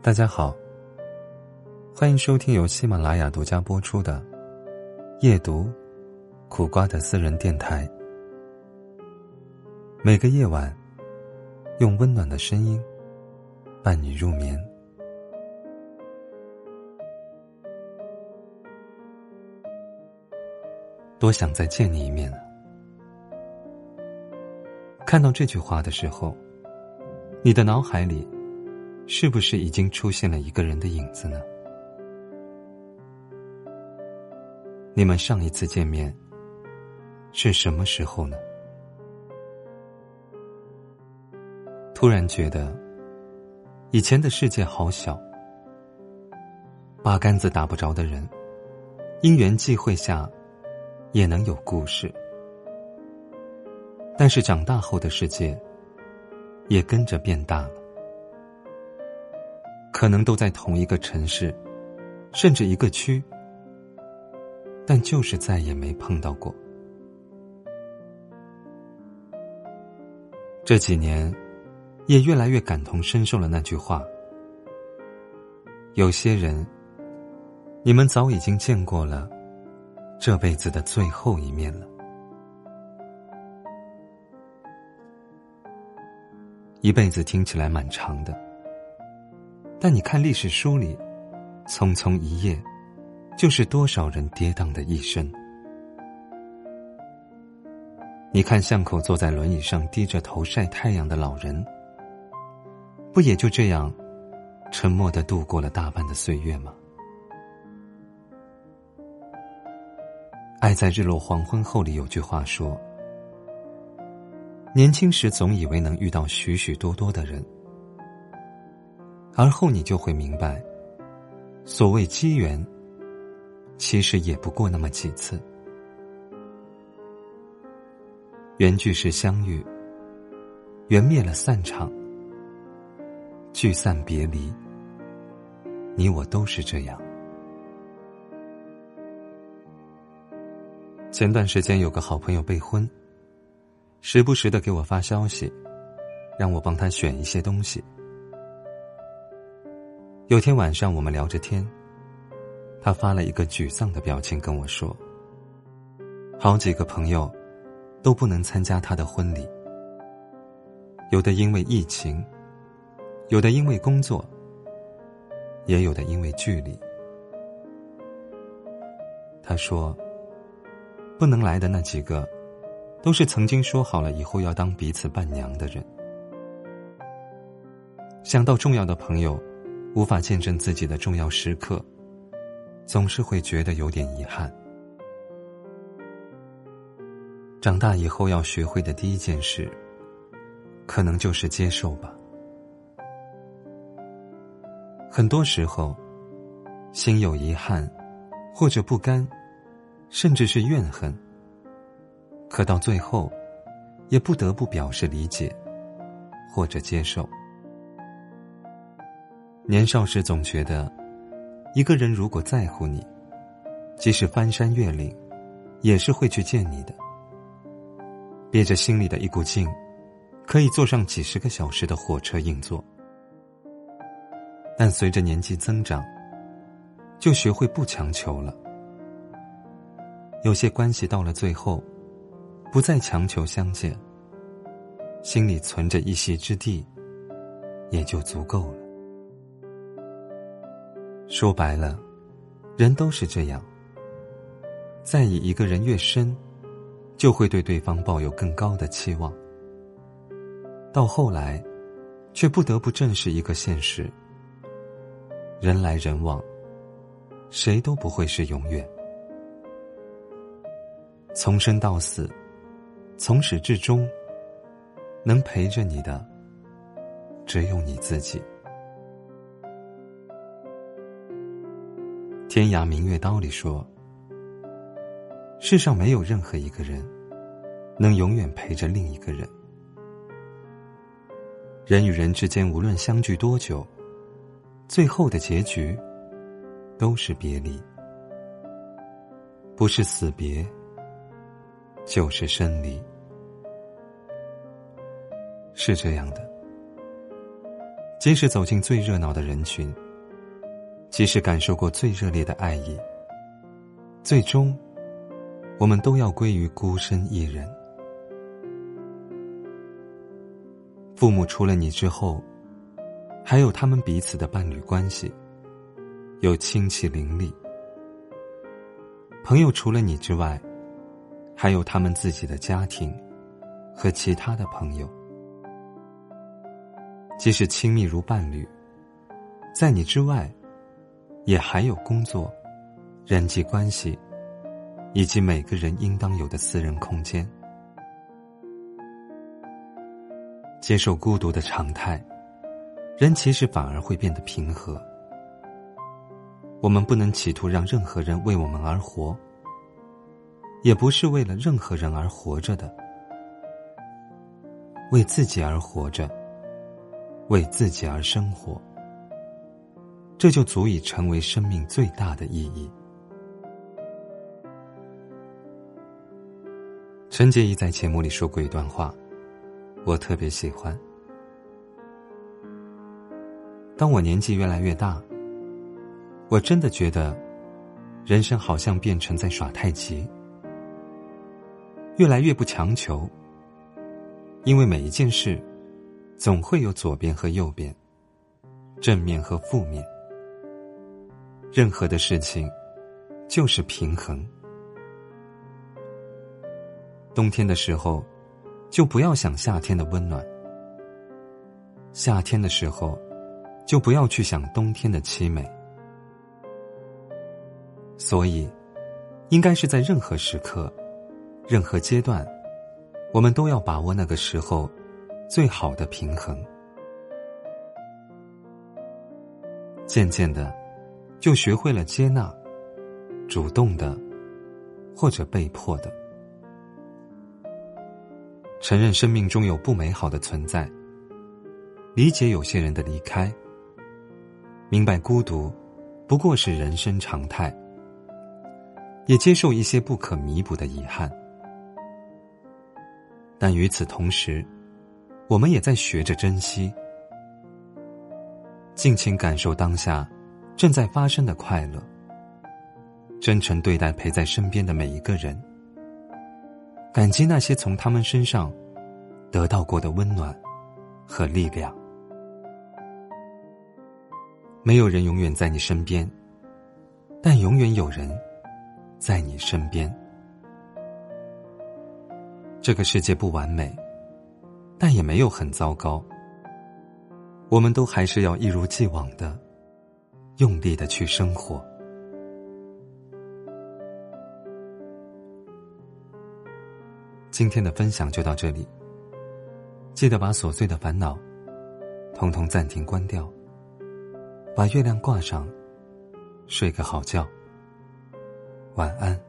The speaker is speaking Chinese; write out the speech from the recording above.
大家好，欢迎收听由喜马拉雅独家播出的《夜读苦瓜的私人电台》。每个夜晚，用温暖的声音伴你入眠。多想再见你一面！看到这句话的时候，你的脑海里。是不是已经出现了一个人的影子呢？你们上一次见面是什么时候呢？突然觉得以前的世界好小，八竿子打不着的人，因缘际会下也能有故事。但是长大后的世界也跟着变大。可能都在同一个城市，甚至一个区，但就是再也没碰到过。这几年，也越来越感同身受了那句话：有些人，你们早已经见过了这辈子的最后一面了。一辈子听起来蛮长的。但你看历史书里，匆匆一夜，就是多少人跌宕的一生。你看巷口坐在轮椅上低着头晒太阳的老人，不也就这样，沉默的度过了大半的岁月吗？爱在日落黄昏后里有句话说：年轻时总以为能遇到许许多多的人。而后你就会明白，所谓机缘，其实也不过那么几次。缘聚是相遇，缘灭了散场，聚散别离，你我都是这样。前段时间有个好朋友备婚，时不时的给我发消息，让我帮他选一些东西。有天晚上，我们聊着天，他发了一个沮丧的表情跟我说：“好几个朋友都不能参加他的婚礼，有的因为疫情，有的因为工作，也有的因为距离。”他说：“不能来的那几个，都是曾经说好了以后要当彼此伴娘的人。想到重要的朋友。”无法见证自己的重要时刻，总是会觉得有点遗憾。长大以后要学会的第一件事，可能就是接受吧。很多时候，心有遗憾，或者不甘，甚至是怨恨，可到最后，也不得不表示理解，或者接受。年少时总觉得，一个人如果在乎你，即使翻山越岭，也是会去见你的。憋着心里的一股劲，可以坐上几十个小时的火车硬座。但随着年纪增长，就学会不强求了。有些关系到了最后，不再强求相见，心里存着一席之地，也就足够了。说白了，人都是这样。在意一个人越深，就会对对方抱有更高的期望。到后来，却不得不正视一个现实：人来人往，谁都不会是永远。从生到死，从始至终，能陪着你的，只有你自己。天涯明月刀里说：“世上没有任何一个人能永远陪着另一个人。人与人之间，无论相聚多久，最后的结局都是别离，不是死别，就是生离。是这样的，即使走进最热闹的人群，即使感受过最热烈的爱意，最终，我们都要归于孤身一人。父母除了你之后，还有他们彼此的伴侣关系，有亲戚邻里；朋友除了你之外，还有他们自己的家庭和其他的朋友。即使亲密如伴侣，在你之外，也还有工作、人际关系，以及每个人应当有的私人空间。接受孤独的常态，人其实反而会变得平和。我们不能企图让任何人为我们而活，也不是为了任何人而活着的，为自己而活着。为自己而生活，这就足以成为生命最大的意义。陈洁仪在节目里说过一段话，我特别喜欢。当我年纪越来越大，我真的觉得，人生好像变成在耍太极，越来越不强求，因为每一件事。总会有左边和右边，正面和负面。任何的事情，就是平衡。冬天的时候，就不要想夏天的温暖；夏天的时候，就不要去想冬天的凄美。所以，应该是在任何时刻、任何阶段，我们都要把握那个时候。最好的平衡，渐渐的，就学会了接纳，主动的，或者被迫的，承认生命中有不美好的存在，理解有些人的离开，明白孤独不过是人生常态，也接受一些不可弥补的遗憾，但与此同时。我们也在学着珍惜，尽情感受当下正在发生的快乐，真诚对待陪在身边的每一个人，感激那些从他们身上得到过的温暖和力量。没有人永远在你身边，但永远有人在你身边。这个世界不完美。但也没有很糟糕。我们都还是要一如既往的，用力的去生活。今天的分享就到这里。记得把琐碎的烦恼，统统暂停关掉，把月亮挂上，睡个好觉。晚安。